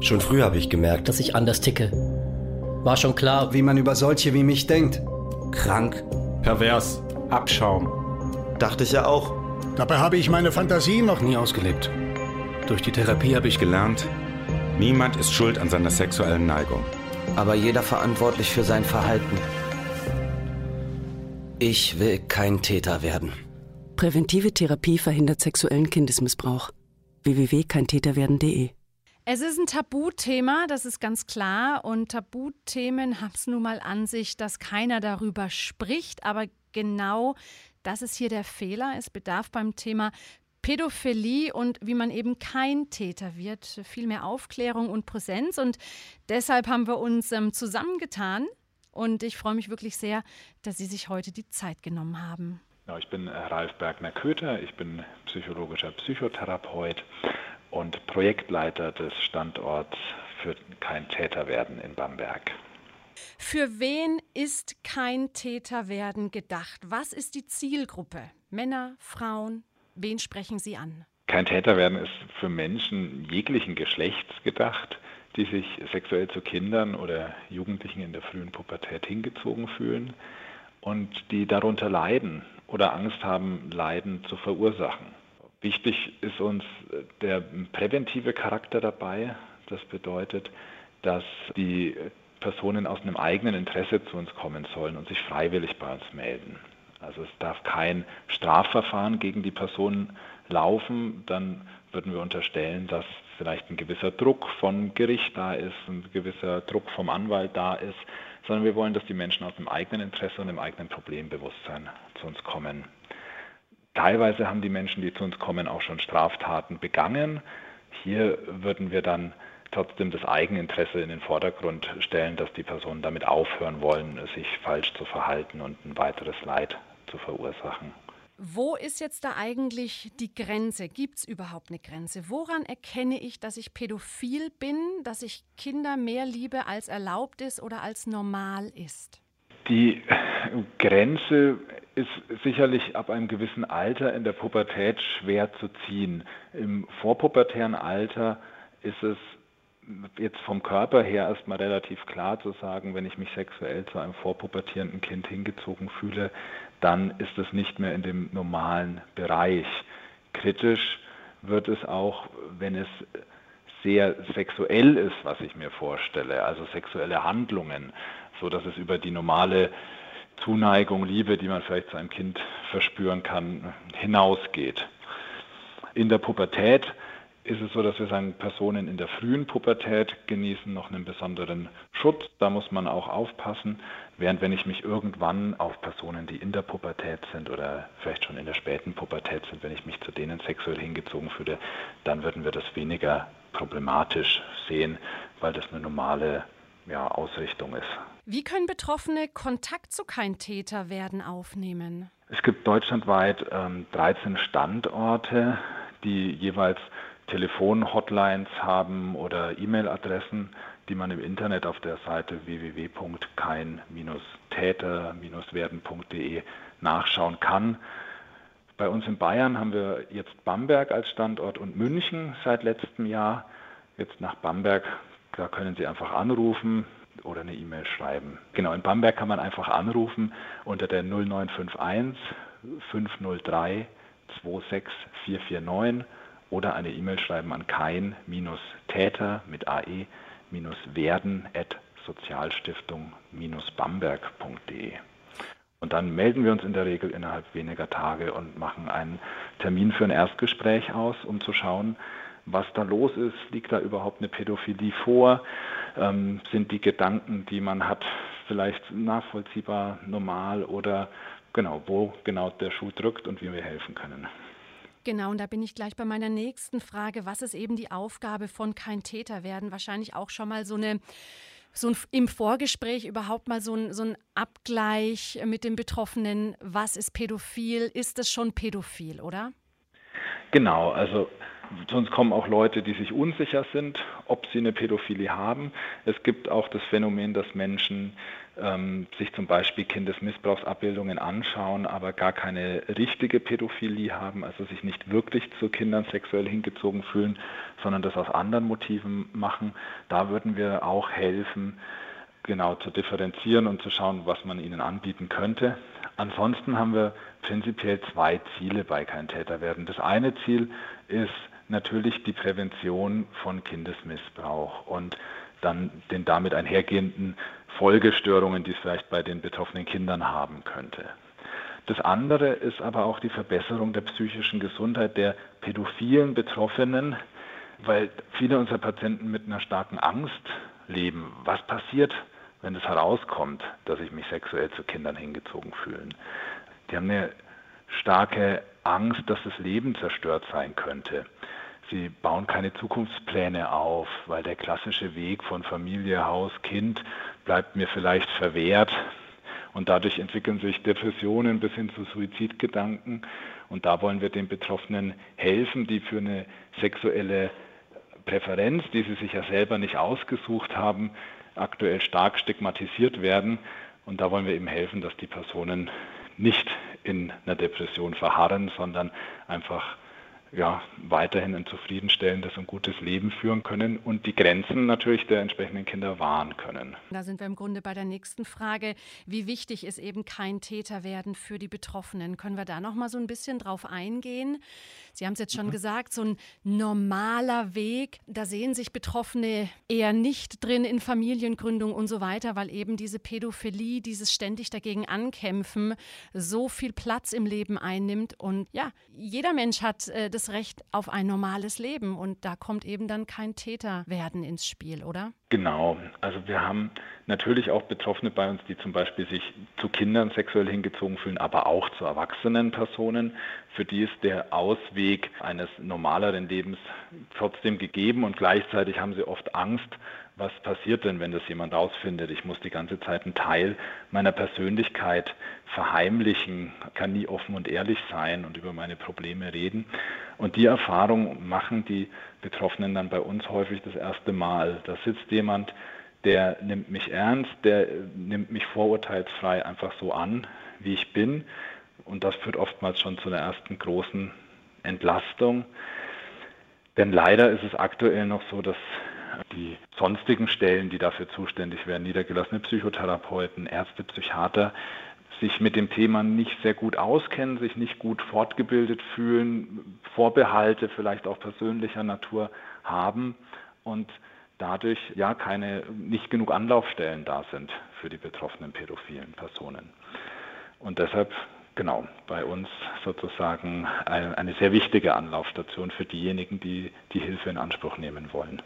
Schon früh habe ich gemerkt, dass ich anders ticke. War schon klar, wie man über solche wie mich denkt. Krank, pervers, Abschaum. Dachte ich ja auch. Dabei habe ich meine Fantasie noch nie ausgelebt. Durch die Therapie habe ich gelernt, niemand ist schuld an seiner sexuellen Neigung. Aber jeder verantwortlich für sein Verhalten. Ich will kein Täter werden. Präventive Therapie verhindert sexuellen Kindesmissbrauch. www.keintäterwerden.de es ist ein Tabuthema, das ist ganz klar. Und Tabuthemen haben es nun mal an sich, dass keiner darüber spricht. Aber genau das ist hier der Fehler. Es bedarf beim Thema Pädophilie und wie man eben kein Täter wird, viel mehr Aufklärung und Präsenz. Und deshalb haben wir uns ähm, zusammengetan. Und ich freue mich wirklich sehr, dass Sie sich heute die Zeit genommen haben. Ich bin Ralf Bergner-Köter, ich bin psychologischer Psychotherapeut und Projektleiter des Standorts für kein Täterwerden in Bamberg. Für wen ist kein Täterwerden gedacht? Was ist die Zielgruppe? Männer, Frauen? Wen sprechen Sie an? Kein Täterwerden ist für Menschen jeglichen Geschlechts gedacht, die sich sexuell zu Kindern oder Jugendlichen in der frühen Pubertät hingezogen fühlen und die darunter leiden oder Angst haben, Leiden zu verursachen. Wichtig ist uns der präventive Charakter dabei. Das bedeutet, dass die Personen aus einem eigenen Interesse zu uns kommen sollen und sich freiwillig bei uns melden. Also es darf kein Strafverfahren gegen die Personen laufen, dann würden wir unterstellen, dass vielleicht ein gewisser Druck vom Gericht da ist, ein gewisser Druck vom Anwalt da ist, sondern wir wollen, dass die Menschen aus dem eigenen Interesse und dem eigenen Problembewusstsein zu uns kommen. Teilweise haben die Menschen, die zu uns kommen, auch schon Straftaten begangen. Hier würden wir dann trotzdem das Eigeninteresse in den Vordergrund stellen, dass die Personen damit aufhören wollen, sich falsch zu verhalten und ein weiteres Leid zu verursachen. Wo ist jetzt da eigentlich die Grenze? Gibt es überhaupt eine Grenze? Woran erkenne ich, dass ich pädophil bin, dass ich Kinder mehr liebe, als erlaubt ist oder als normal ist? Die Grenze ist sicherlich ab einem gewissen Alter in der Pubertät schwer zu ziehen. Im vorpubertären Alter ist es jetzt vom Körper her erstmal relativ klar zu sagen, wenn ich mich sexuell zu einem vorpubertierenden Kind hingezogen fühle, dann ist es nicht mehr in dem normalen Bereich. Kritisch wird es auch, wenn es sehr sexuell ist, was ich mir vorstelle, also sexuelle Handlungen, so dass es über die normale Zuneigung, Liebe, die man vielleicht zu einem Kind verspüren kann, hinausgeht. In der Pubertät ist es so, dass wir sagen, Personen in der frühen Pubertät genießen noch einen besonderen Schutz. Da muss man auch aufpassen. Während wenn ich mich irgendwann auf Personen, die in der Pubertät sind oder vielleicht schon in der späten Pubertät sind, wenn ich mich zu denen sexuell hingezogen fühle, dann würden wir das weniger problematisch sehen, weil das eine normale ja, Ausrichtung ist. Wie können Betroffene Kontakt zu kein Täter werden aufnehmen? Es gibt deutschlandweit ähm, 13 Standorte, die jeweils Telefon-Hotlines haben oder E-Mail-Adressen, die man im Internet auf der Seite www.kein-täter-werden.de nachschauen kann. Bei uns in Bayern haben wir jetzt Bamberg als Standort und München seit letztem Jahr. Jetzt nach Bamberg, da können Sie einfach anrufen oder eine E-Mail schreiben. Genau, in Bamberg kann man einfach anrufen unter der 0951 503 26449 oder eine E-Mail schreiben an kein-täter mit ae-werden at sozialstiftung-bamberg.de. Und dann melden wir uns in der Regel innerhalb weniger Tage und machen einen Termin für ein Erstgespräch aus, um zu schauen, was da los ist. Liegt da überhaupt eine Pädophilie vor? Ähm, sind die Gedanken, die man hat, vielleicht nachvollziehbar, normal oder genau, wo genau der Schuh drückt und wie wir helfen können? Genau, und da bin ich gleich bei meiner nächsten Frage. Was ist eben die Aufgabe von kein Täter werden? Wahrscheinlich auch schon mal so eine so ein, im Vorgespräch überhaupt mal so ein, so ein Abgleich mit dem Betroffenen, was ist pädophil, ist es schon pädophil, oder? Genau, also Uns kommen auch Leute, die sich unsicher sind, ob sie eine Pädophilie haben. Es gibt auch das Phänomen, dass Menschen ähm, sich zum Beispiel Kindesmissbrauchsabbildungen anschauen, aber gar keine richtige Pädophilie haben, also sich nicht wirklich zu Kindern sexuell hingezogen fühlen, sondern das aus anderen Motiven machen. Da würden wir auch helfen, genau zu differenzieren und zu schauen, was man ihnen anbieten könnte. Ansonsten haben wir prinzipiell zwei Ziele bei Kein Täter werden. Das eine Ziel ist natürlich die Prävention von Kindesmissbrauch und dann den damit einhergehenden Folgestörungen, die es vielleicht bei den betroffenen Kindern haben könnte. Das andere ist aber auch die Verbesserung der psychischen Gesundheit der pädophilen Betroffenen, weil viele unserer Patienten mit einer starken Angst leben. Was passiert, wenn es herauskommt, dass ich mich sexuell zu Kindern hingezogen fühle? Die haben eine starke Angst, dass das Leben zerstört sein könnte. Sie bauen keine Zukunftspläne auf, weil der klassische Weg von Familie, Haus, Kind bleibt mir vielleicht verwehrt. Und dadurch entwickeln sich Depressionen bis hin zu Suizidgedanken. Und da wollen wir den Betroffenen helfen, die für eine sexuelle Präferenz, die sie sich ja selber nicht ausgesucht haben, aktuell stark stigmatisiert werden. Und da wollen wir eben helfen, dass die Personen nicht in einer Depression verharren, sondern einfach ja, weiterhin ein zufriedenstellendes und gutes Leben führen können und die Grenzen natürlich der entsprechenden Kinder wahren können. Da sind wir im Grunde bei der nächsten Frage. Wie wichtig ist eben kein Täter werden für die Betroffenen? Können wir da noch mal so ein bisschen drauf eingehen? Sie haben es jetzt schon mhm. gesagt, so ein normaler Weg, da sehen sich Betroffene eher nicht drin in Familiengründung und so weiter, weil eben diese Pädophilie, dieses ständig dagegen ankämpfen, so viel Platz im Leben einnimmt. Und ja, jeder Mensch hat äh, das Recht auf ein normales Leben und da kommt eben dann kein Täterwerden ins Spiel, oder? Genau. Also wir haben natürlich auch Betroffene bei uns, die zum Beispiel sich zu Kindern sexuell hingezogen fühlen, aber auch zu erwachsenen Personen. Für die ist der Ausweg eines normaleren Lebens trotzdem gegeben und gleichzeitig haben sie oft Angst, was passiert denn, wenn das jemand ausfindet? Ich muss die ganze Zeit einen Teil meiner Persönlichkeit verheimlichen, kann nie offen und ehrlich sein und über meine Probleme reden. Und die Erfahrung machen die Betroffenen dann bei uns häufig das erste Mal. Da sitzt jemand, der nimmt mich ernst, der nimmt mich vorurteilsfrei einfach so an, wie ich bin. Und das führt oftmals schon zu einer ersten großen Entlastung. Denn leider ist es aktuell noch so, dass die sonstigen Stellen, die dafür zuständig wären, niedergelassene Psychotherapeuten, Ärzte, Psychiater, sich mit dem Thema nicht sehr gut auskennen, sich nicht gut fortgebildet fühlen, Vorbehalte vielleicht auch persönlicher Natur haben und dadurch ja keine nicht genug Anlaufstellen da sind für die betroffenen pädophilen Personen. Und deshalb genau bei uns sozusagen eine, sehr wichtige Anlaufstation für diejenigen, die die Hilfe in Anspruch nehmen wollen.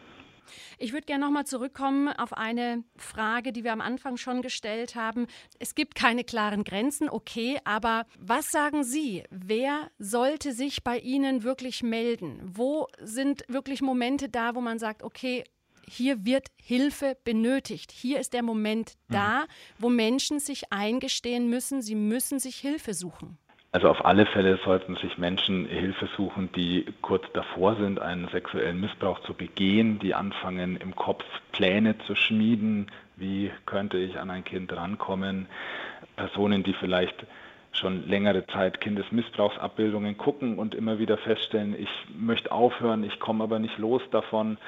Ich würde gerne nochmal zurückkommen auf eine Frage, die wir am Anfang schon gestellt haben. Es gibt keine klaren Grenzen, okay, aber was sagen Sie? Wer sollte sich bei Ihnen wirklich melden? Wo sind wirklich Momente da, wo man sagt, okay, hier wird Hilfe benötigt. Hier ist der Moment mhm. da, wo Menschen sich eingestehen müssen, sie müssen sich Hilfe suchen. Also auf alle Fälle sollten sich Menschen Hilfe suchen, die kurz davor sind, einen sexuellen Missbrauch zu begehen, die anfangen im Kopf Pläne zu schmieden, wie könnte ich an ein Kind rankommen, Personen, die vielleicht schon längere Zeit Kindesmissbrauchsabbildungen gucken und immer wieder feststellen, ich möchte aufhören, ich komme aber nicht los davon.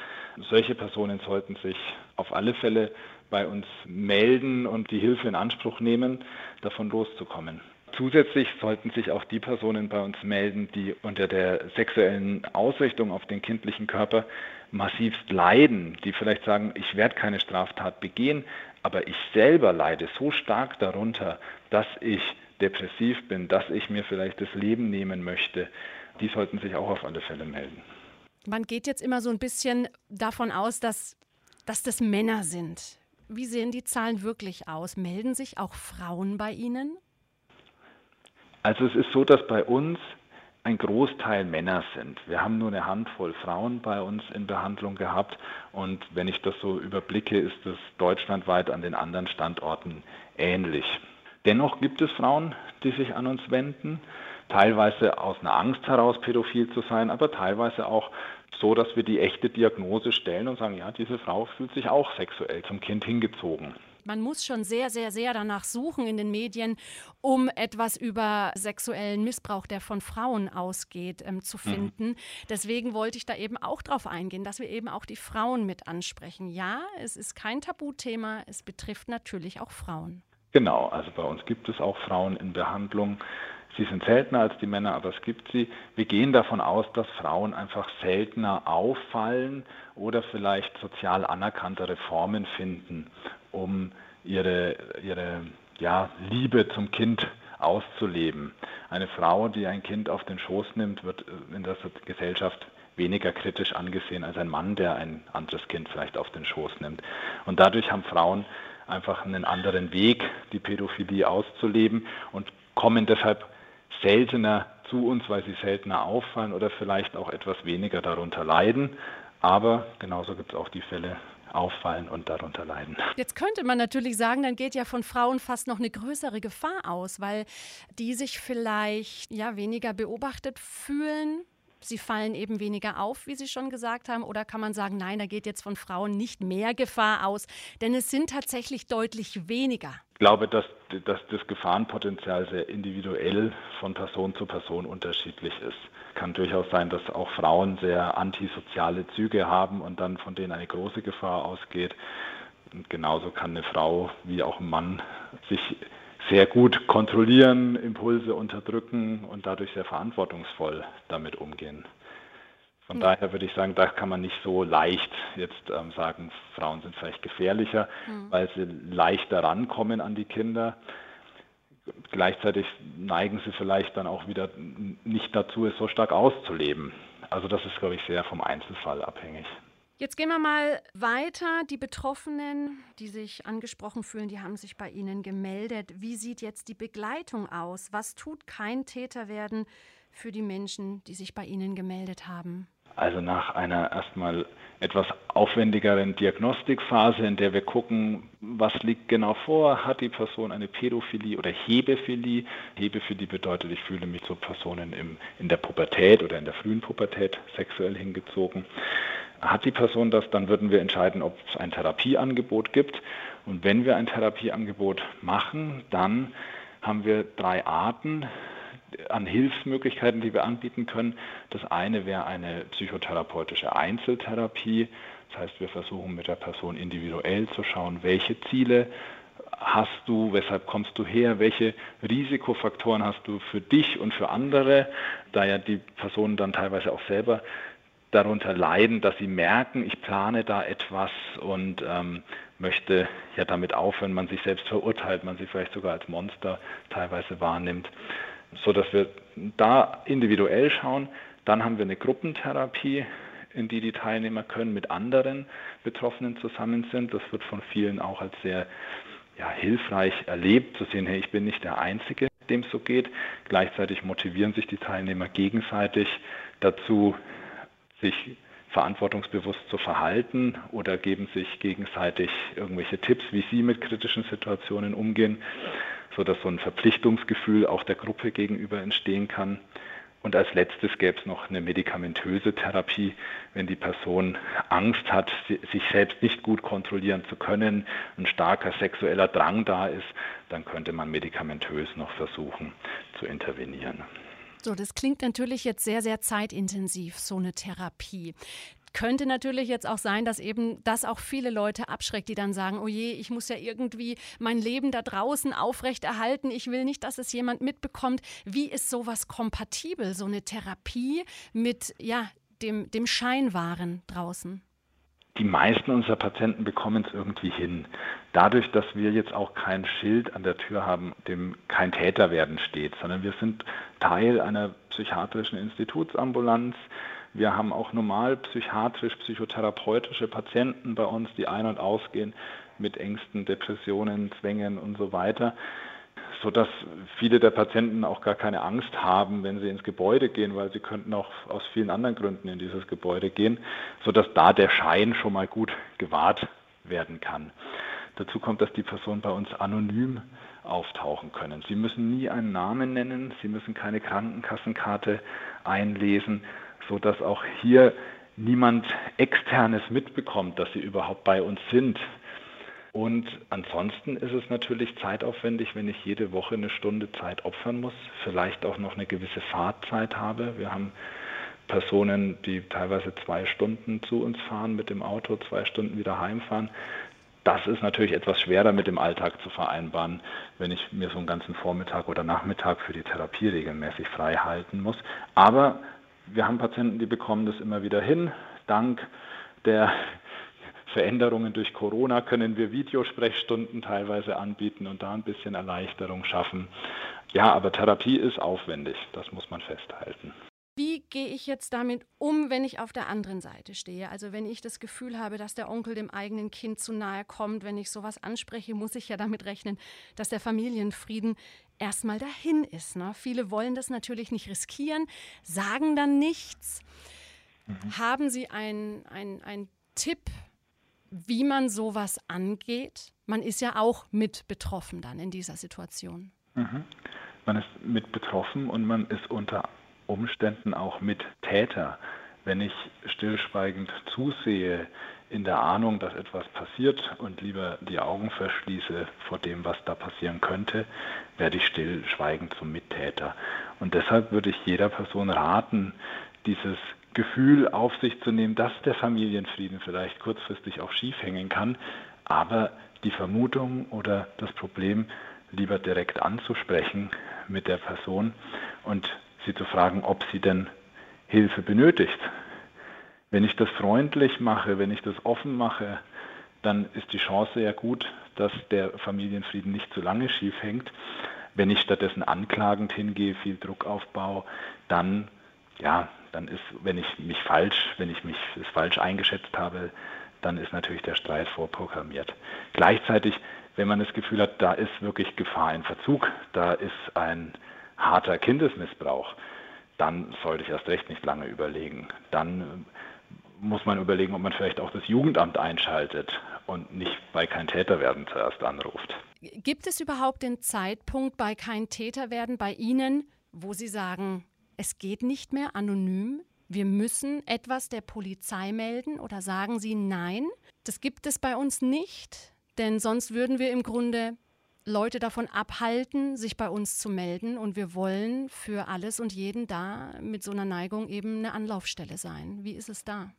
Solche Personen sollten sich auf alle Fälle bei uns melden und die Hilfe in Anspruch nehmen, davon loszukommen. Zusätzlich sollten sich auch die Personen bei uns melden, die unter der sexuellen Ausrichtung auf den kindlichen Körper massivst leiden, die vielleicht sagen, ich werde keine Straftat begehen, aber ich selber leide so stark darunter, dass ich depressiv bin, dass ich mir vielleicht das Leben nehmen möchte, die sollten sich auch auf alle Fälle melden. Man geht jetzt immer so ein bisschen davon aus, dass, dass das Männer sind. Wie sehen die Zahlen wirklich aus? Melden sich auch Frauen bei Ihnen? Also es ist so, dass bei uns ein Großteil Männer sind. Wir haben nur eine Handvoll Frauen bei uns in Behandlung gehabt und wenn ich das so überblicke, ist es deutschlandweit an den anderen Standorten ähnlich. Dennoch gibt es Frauen, die sich an uns wenden. teilweise aus einer Angst heraus pädophil zu sein, aber teilweise auch so, dass wir die echte Diagnose stellen und sagen, ja, diese Frau fühlt sich auch sexuell zum Kind hingezogen. Man muss schon sehr, sehr, sehr danach suchen in den Medien, um etwas über sexuellen Missbrauch, der von Frauen ausgeht, ähm, zu mhm. finden. Mhm. Deswegen wollte ich da eben auch darauf eingehen, dass wir eben auch die Frauen mit ansprechen. Ja, es ist kein Tabuthema, es betrifft natürlich auch Frauen. Genau, also bei uns gibt es auch Frauen in Behandlung. Sie sind seltener als die Männer, aber es gibt sie. Wir gehen davon aus, dass Frauen einfach seltener auffallen oder vielleicht sozial anerkanntere Formen finden, um ihre, ihre ja, Liebe zum Kind auszuleben. Eine Frau, die ein Kind auf den Schoß nimmt, wird in der Gesellschaft weniger kritisch angesehen als ein Mann, der ein anderes Kind vielleicht auf den Schoß nimmt. Und dadurch haben Frauen einfach einen anderen Weg, die Pädophilie auszuleben und kommen deshalb seltener zu uns, weil sie seltener auffallen oder vielleicht auch etwas weniger darunter leiden. Aber genauso gibt es auch die Fälle, auffallen und darunter leiden. Jetzt könnte man natürlich sagen, dann geht ja von Frauen fast noch eine größere Gefahr aus, weil die sich vielleicht ja weniger beobachtet fühlen, sie fallen eben weniger auf, wie Sie schon gesagt haben? Oder kann man sagen, nein, da geht jetzt von Frauen nicht mehr Gefahr aus? Denn es sind tatsächlich deutlich weniger. Ich glaube, dass, dass das Gefahrenpotenzial sehr individuell von Person zu Person unterschiedlich ist. Es kann durchaus sein, dass auch Frauen sehr antisoziale Züge haben und dann von denen eine große Gefahr ausgeht. Und genauso kann eine Frau wie auch ein Mann sich sehr gut kontrollieren, Impulse unterdrücken und dadurch sehr verantwortungsvoll damit umgehen. Von ja. daher würde ich sagen, da kann man nicht so leicht jetzt ähm, sagen, Frauen sind vielleicht gefährlicher, mhm. weil sie leichter rankommen an die Kinder. Gleichzeitig neigen sie vielleicht dann auch wieder nicht dazu, es so stark auszuleben. Also das ist, glaube ich, sehr vom Einzelfall abhängig. Jetzt gehen wir mal weiter. Die Betroffenen, die sich angesprochen fühlen, die haben sich bei Ihnen gemeldet. Wie sieht jetzt die Begleitung aus? Was tut kein Täter werden für die Menschen, die sich bei Ihnen gemeldet haben? Also nach einer erstmal etwas aufwendigeren Diagnostikphase, in der wir gucken, was liegt genau vor, hat die Person eine Pädophilie oder Hebephilie. Hebephilie bedeutet, ich fühle mich zu Personen im, in der Pubertät oder in der frühen Pubertät sexuell hingezogen. Hat die Person das, dann würden wir entscheiden, ob es ein Therapieangebot gibt. Und wenn wir ein Therapieangebot machen, dann haben wir drei Arten an Hilfsmöglichkeiten, die wir anbieten können. Das eine wäre eine psychotherapeutische Einzeltherapie. Das heißt, wir versuchen mit der Person individuell zu schauen, welche Ziele hast du, weshalb kommst du her, welche Risikofaktoren hast du für dich und für andere, da ja die Personen dann teilweise auch selber darunter leiden, dass sie merken, ich plane da etwas und ähm, möchte ja damit aufhören, man sich selbst verurteilt, man sich vielleicht sogar als Monster teilweise wahrnimmt, so dass wir da individuell schauen. Dann haben wir eine Gruppentherapie, in die die Teilnehmer können mit anderen Betroffenen zusammen sind. Das wird von vielen auch als sehr ja, hilfreich erlebt, zu sehen, hey, ich bin nicht der Einzige, dem es so geht. Gleichzeitig motivieren sich die Teilnehmer gegenseitig dazu, sich verantwortungsbewusst zu verhalten oder geben sich gegenseitig irgendwelche Tipps, wie sie mit kritischen Situationen umgehen, sodass so ein Verpflichtungsgefühl auch der Gruppe gegenüber entstehen kann. Und als letztes gäbe es noch eine medikamentöse Therapie, wenn die Person Angst hat, sich selbst nicht gut kontrollieren zu können, ein starker sexueller Drang da ist, dann könnte man medikamentös noch versuchen zu intervenieren. So, das klingt natürlich jetzt sehr, sehr zeitintensiv, so eine Therapie. Könnte natürlich jetzt auch sein, dass eben das auch viele Leute abschreckt, die dann sagen, oh je, ich muss ja irgendwie mein Leben da draußen aufrechterhalten. Ich will nicht, dass es jemand mitbekommt. Wie ist sowas kompatibel, so eine Therapie mit ja, dem, dem Scheinwaren draußen? Die meisten unserer Patienten bekommen es irgendwie hin. Dadurch, dass wir jetzt auch kein Schild an der Tür haben, dem kein Täter werden steht, sondern wir sind Teil einer psychiatrischen Institutsambulanz. Wir haben auch normal psychiatrisch-psychotherapeutische Patienten bei uns, die ein- und ausgehen mit Ängsten, Depressionen, Zwängen und so weiter sodass viele der Patienten auch gar keine Angst haben, wenn sie ins Gebäude gehen, weil sie könnten auch aus vielen anderen Gründen in dieses Gebäude gehen, sodass da der Schein schon mal gut gewahrt werden kann. Dazu kommt, dass die Personen bei uns anonym auftauchen können. Sie müssen nie einen Namen nennen, Sie müssen keine Krankenkassenkarte einlesen, sodass auch hier niemand externes mitbekommt, dass Sie überhaupt bei uns sind. Und ansonsten ist es natürlich zeitaufwendig, wenn ich jede Woche eine Stunde Zeit opfern muss, vielleicht auch noch eine gewisse Fahrtzeit habe. Wir haben Personen, die teilweise zwei Stunden zu uns fahren mit dem Auto, zwei Stunden wieder heimfahren. Das ist natürlich etwas schwerer mit dem Alltag zu vereinbaren, wenn ich mir so einen ganzen Vormittag oder Nachmittag für die Therapie regelmäßig frei halten muss. Aber wir haben Patienten, die bekommen das immer wieder hin. Dank der Veränderungen durch Corona können wir Videosprechstunden teilweise anbieten und da ein bisschen Erleichterung schaffen. Ja, aber Therapie ist aufwendig, das muss man festhalten. Wie gehe ich jetzt damit um, wenn ich auf der anderen Seite stehe? Also wenn ich das Gefühl habe, dass der Onkel dem eigenen Kind zu nahe kommt, wenn ich sowas anspreche, muss ich ja damit rechnen, dass der Familienfrieden erstmal dahin ist. Ne? Viele wollen das natürlich nicht riskieren, sagen dann nichts. Mhm. Haben Sie einen ein Tipp, wie man sowas angeht? Man ist ja auch mit betroffen dann in dieser Situation. Mhm. Man ist mit betroffen und man ist unter Umständen auch mit Täter. Wenn ich stillschweigend zusehe, in der Ahnung, dass etwas passiert und lieber die Augen verschließe vor dem, was da passieren könnte, werde ich stillschweigend zum Mittäter. Und deshalb würde ich jeder Person raten, dieses Gefühl auf sich zu nehmen, dass der Familienfrieden vielleicht kurzfristig auch schief hängen kann, aber die Vermutung oder das Problem lieber direkt anzusprechen mit der Person und sie zu fragen, ob sie denn Hilfe benötigt. Wenn ich das freundlich mache, wenn ich das offen mache, dann ist die Chance ja gut, dass der Familienfrieden nicht zu lange schief hängt. Wenn ich stattdessen anklagend hingehe, viel Druck aufbaue, dann ja, dann ist, wenn ich mich falsch, wenn ich mich falsch eingeschätzt habe, dann ist natürlich der Streit vorprogrammiert. Gleichzeitig, wenn man das Gefühl hat, da ist wirklich Gefahr in Verzug, da ist ein harter Kindesmissbrauch, dann sollte ich erst recht nicht lange überlegen. Dann muss man überlegen, ob man vielleicht auch das Jugendamt einschaltet und nicht bei kein Täter werden zuerst anruft. Gibt es überhaupt den Zeitpunkt bei kein Täter werden bei Ihnen, wo Sie sagen, es geht nicht mehr anonym. Wir müssen etwas der Polizei melden oder sagen Sie nein. Das gibt es bei uns nicht, denn sonst würden wir im Grunde Leute davon abhalten, sich bei uns zu melden. Und wir wollen für alles und jeden da mit so einer Neigung eben eine Anlaufstelle sein. Wie ist es da?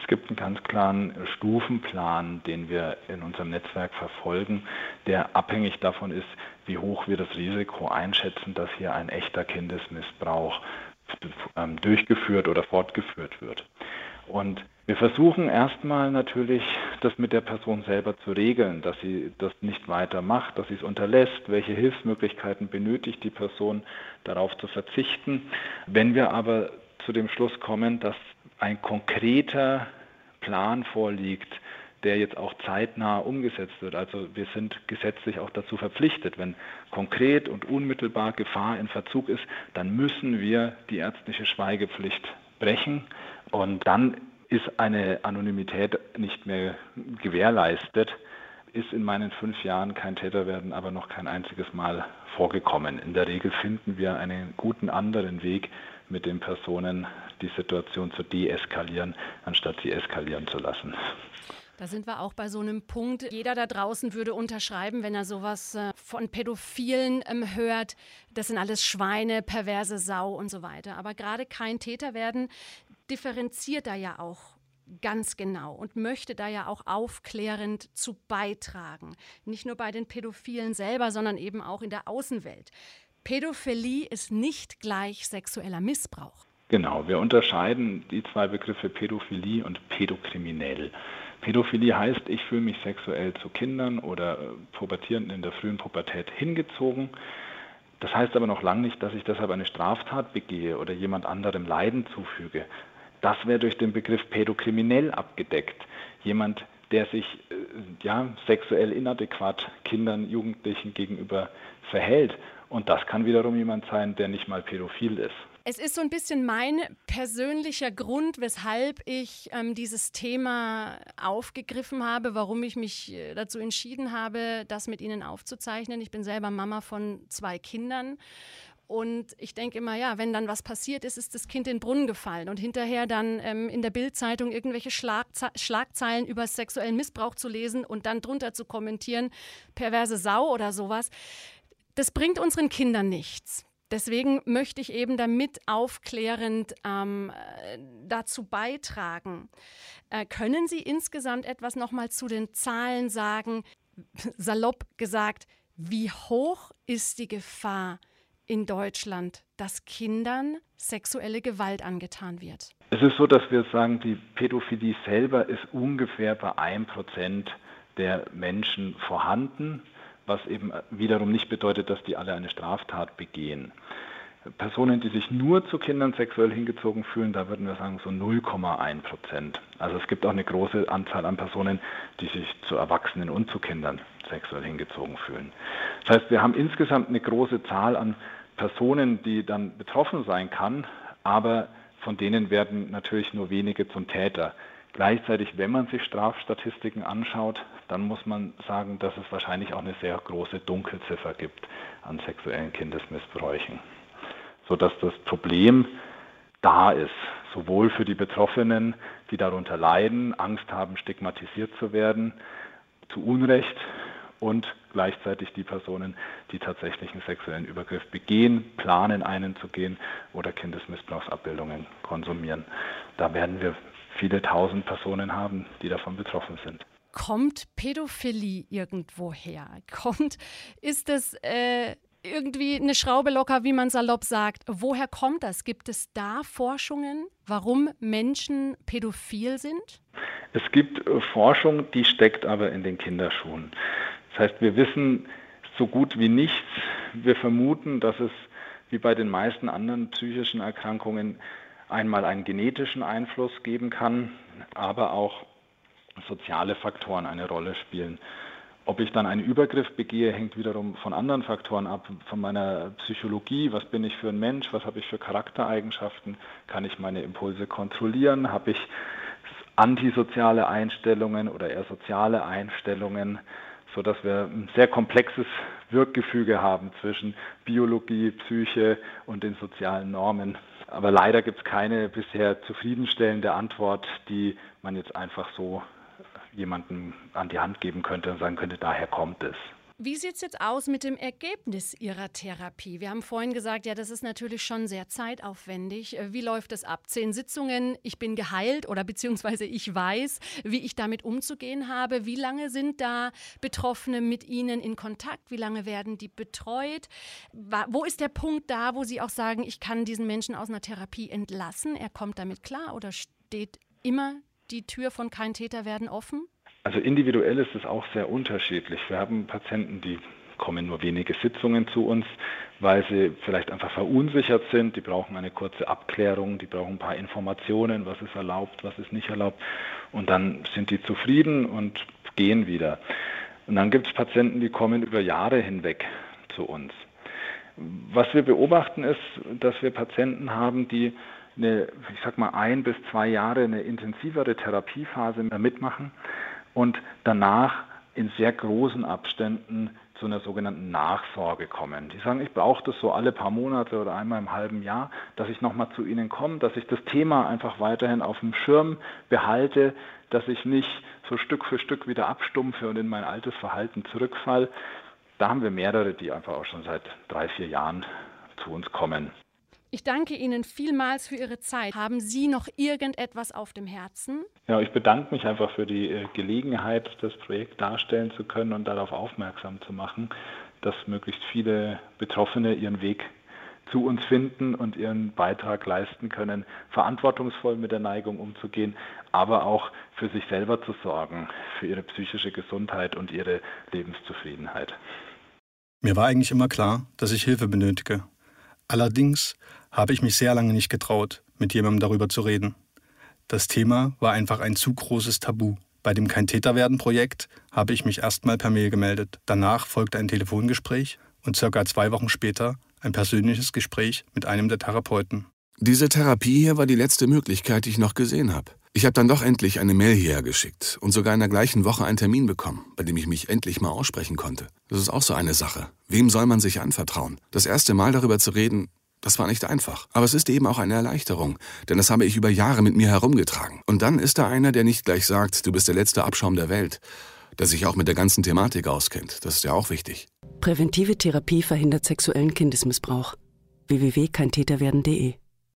Es gibt einen ganz klaren Stufenplan, den wir in unserem Netzwerk verfolgen, der abhängig davon ist, wie hoch wir das Risiko einschätzen, dass hier ein echter Kindesmissbrauch ähm, durchgeführt oder fortgeführt wird. Und wir versuchen erstmal natürlich, das mit der Person selber zu regeln, dass sie das nicht weiter macht, dass sie es unterlässt, welche Hilfsmöglichkeiten benötigt die Person, darauf zu verzichten. Wenn wir aber zu dem Schluss kommen, dass ein konkreter Plan vorliegt, der jetzt auch zeitnah umgesetzt wird. Also wir sind gesetzlich auch dazu verpflichtet, wenn konkret und unmittelbar Gefahr in Verzug ist, dann müssen wir die ärztliche Schweigepflicht brechen und dann ist eine Anonymität nicht mehr gewährleistet. Ist in meinen fünf Jahren kein Täterwerden aber noch kein einziges Mal vorgekommen. In der Regel finden wir einen guten anderen Weg, mit den Personen die Situation zu deeskalieren, anstatt sie eskalieren zu lassen. Da sind wir auch bei so einem Punkt. Jeder da draußen würde unterschreiben, wenn er sowas äh, von Pädophilen ähm, hört. Das sind alles Schweine, perverse Sau und so weiter. Aber gerade kein Täter werden differenziert da ja auch ganz genau und möchte da ja auch aufklärend zu beitragen. Nicht nur bei den Pädophilen selber, sondern eben auch in der Außenwelt. Pädophilie ist nicht gleich sexueller Missbrauch. Genau, wir unterscheiden die zwei Begriffe Pädophilie und Pädokriminell. Pädophilie heißt, ich fühle mich sexuell zu Kindern oder äh, Pubertierenden in der frühen Pubertät hingezogen. Das heißt aber noch lange nicht, dass ich deshalb eine Straftat begehe oder jemand anderem Leiden zufüge. Das wäre durch den Begriff pädokriminell abgedeckt. Jemand, der sich äh, ja, sexuell inadäquat Kindern, Jugendlichen gegenüber verhält. Und das kann wiederum jemand sein, der nicht mal pädophil ist. Es ist so ein bisschen mein persönlicher Grund, weshalb ich ähm, dieses Thema aufgegriffen habe, warum ich mich äh, dazu entschieden habe, das mit Ihnen aufzuzeichnen. Ich bin selber Mama von zwei Kindern und ich denke immer, ja, wenn dann was passiert ist, ist das Kind in den Brunnen gefallen und hinterher dann ähm, in der Bildzeitung irgendwelche Schlagze Schlagzeilen über sexuellen Missbrauch zu lesen und dann drunter zu kommentieren, perverse Sau oder sowas, das bringt unseren Kindern nichts. Deswegen möchte ich eben damit aufklärend ähm, dazu beitragen. Äh, können Sie insgesamt etwas nochmal zu den Zahlen sagen? Salopp gesagt, wie hoch ist die Gefahr, in Deutschland, dass Kindern sexuelle Gewalt angetan wird? Es ist so, dass wir sagen, die Pädophilie selber ist ungefähr bei 1% der Menschen vorhanden, was eben wiederum nicht bedeutet, dass die alle eine Straftat begehen. Personen, die sich nur zu Kindern sexuell hingezogen fühlen, da würden wir sagen so 0,1 Prozent. Also es gibt auch eine große Anzahl an Personen, die sich zu Erwachsenen und zu Kindern sexuell hingezogen fühlen. Das heißt, wir haben insgesamt eine große Zahl an Personen, die dann betroffen sein kann, aber von denen werden natürlich nur wenige zum Täter. Gleichzeitig, wenn man sich Strafstatistiken anschaut, dann muss man sagen, dass es wahrscheinlich auch eine sehr große Dunkelziffer gibt an sexuellen Kindesmissbräuchen, sodass das Problem da ist, sowohl für die Betroffenen, die darunter leiden, Angst haben, stigmatisiert zu werden, zu Unrecht, und gleichzeitig die Personen, die tatsächlich einen sexuellen Übergriff begehen, planen, einen zu gehen oder Kindesmissbrauchsabbildungen konsumieren. Da werden wir viele tausend Personen haben, die davon betroffen sind. Kommt Pädophilie irgendwo her? Kommt, ist es äh, irgendwie eine Schraube locker, wie man salopp sagt? Woher kommt das? Gibt es da Forschungen, warum Menschen pädophil sind? Es gibt äh, Forschung, die steckt aber in den Kinderschuhen. Das heißt, wir wissen so gut wie nichts. Wir vermuten, dass es wie bei den meisten anderen psychischen Erkrankungen einmal einen genetischen Einfluss geben kann, aber auch soziale Faktoren eine Rolle spielen. Ob ich dann einen Übergriff begehe, hängt wiederum von anderen Faktoren ab, von meiner Psychologie, was bin ich für ein Mensch, was habe ich für Charaktereigenschaften, kann ich meine Impulse kontrollieren, habe ich antisoziale Einstellungen oder eher soziale Einstellungen, sodass wir ein sehr komplexes Wirkgefüge haben zwischen Biologie, Psyche und den sozialen Normen. Aber leider gibt es keine bisher zufriedenstellende Antwort, die man jetzt einfach so jemandem an die Hand geben könnte und sagen könnte, daher kommt es. Wie sieht es jetzt aus mit dem Ergebnis Ihrer Therapie? Wir haben vorhin gesagt, ja, das ist natürlich schon sehr zeitaufwendig. Wie läuft es ab? Zehn Sitzungen, ich bin geheilt oder beziehungsweise ich weiß, wie ich damit umzugehen habe. Wie lange sind da Betroffene mit Ihnen in Kontakt? Wie lange werden die betreut? Wo ist der Punkt da, wo Sie auch sagen, ich kann diesen Menschen aus einer Therapie entlassen? Er kommt damit klar oder steht immer die Tür von kein Täter werden offen? Also individuell ist es auch sehr unterschiedlich. Wir haben Patienten, die kommen nur wenige Sitzungen zu uns, weil sie vielleicht einfach verunsichert sind. Die brauchen eine kurze Abklärung, die brauchen ein paar Informationen, was ist erlaubt, was ist nicht erlaubt. Und dann sind die zufrieden und gehen wieder. Und dann gibt es Patienten, die kommen über Jahre hinweg zu uns. Was wir beobachten ist, dass wir Patienten haben, die eine, ich sag mal, ein bis zwei Jahre eine intensivere Therapiephase mitmachen und danach in sehr großen Abständen zu einer sogenannten Nachsorge kommen. Die sagen, ich brauche das so alle paar Monate oder einmal im halben Jahr, dass ich nochmal zu Ihnen komme, dass ich das Thema einfach weiterhin auf dem Schirm behalte, dass ich nicht so Stück für Stück wieder abstumpfe und in mein altes Verhalten zurückfall. Da haben wir mehrere, die einfach auch schon seit drei, vier Jahren zu uns kommen. Ich danke Ihnen vielmals für Ihre Zeit. Haben Sie noch irgendetwas auf dem Herzen? Ja, ich bedanke mich einfach für die äh, Gelegenheit, das Projekt darstellen zu können und darauf aufmerksam zu machen, dass möglichst viele Betroffene ihren Weg zu uns finden und ihren Beitrag leisten können, verantwortungsvoll mit der Neigung umzugehen, aber auch für sich selber zu sorgen, für ihre psychische Gesundheit und ihre Lebenszufriedenheit. Mir war eigentlich immer klar, dass ich Hilfe benötige. Allerdings habe ich mich sehr lange nicht getraut, mit jemandem darüber zu reden. Das Thema war einfach ein zu großes Tabu. Bei dem Kein Täter werden Projekt habe ich mich erstmal per Mail gemeldet. Danach folgte ein Telefongespräch und circa zwei Wochen später ein persönliches Gespräch mit einem der Therapeuten. Diese Therapie hier war die letzte Möglichkeit, die ich noch gesehen habe. Ich habe dann doch endlich eine Mail hierher geschickt und sogar in der gleichen Woche einen Termin bekommen, bei dem ich mich endlich mal aussprechen konnte. Das ist auch so eine Sache. Wem soll man sich anvertrauen? Das erste Mal darüber zu reden, das war nicht einfach. Aber es ist eben auch eine Erleichterung, denn das habe ich über Jahre mit mir herumgetragen. Und dann ist da einer, der nicht gleich sagt, du bist der letzte Abschaum der Welt, der sich auch mit der ganzen Thematik auskennt. Das ist ja auch wichtig. Präventive Therapie verhindert sexuellen Kindesmissbrauch. www.keintäterwerden.de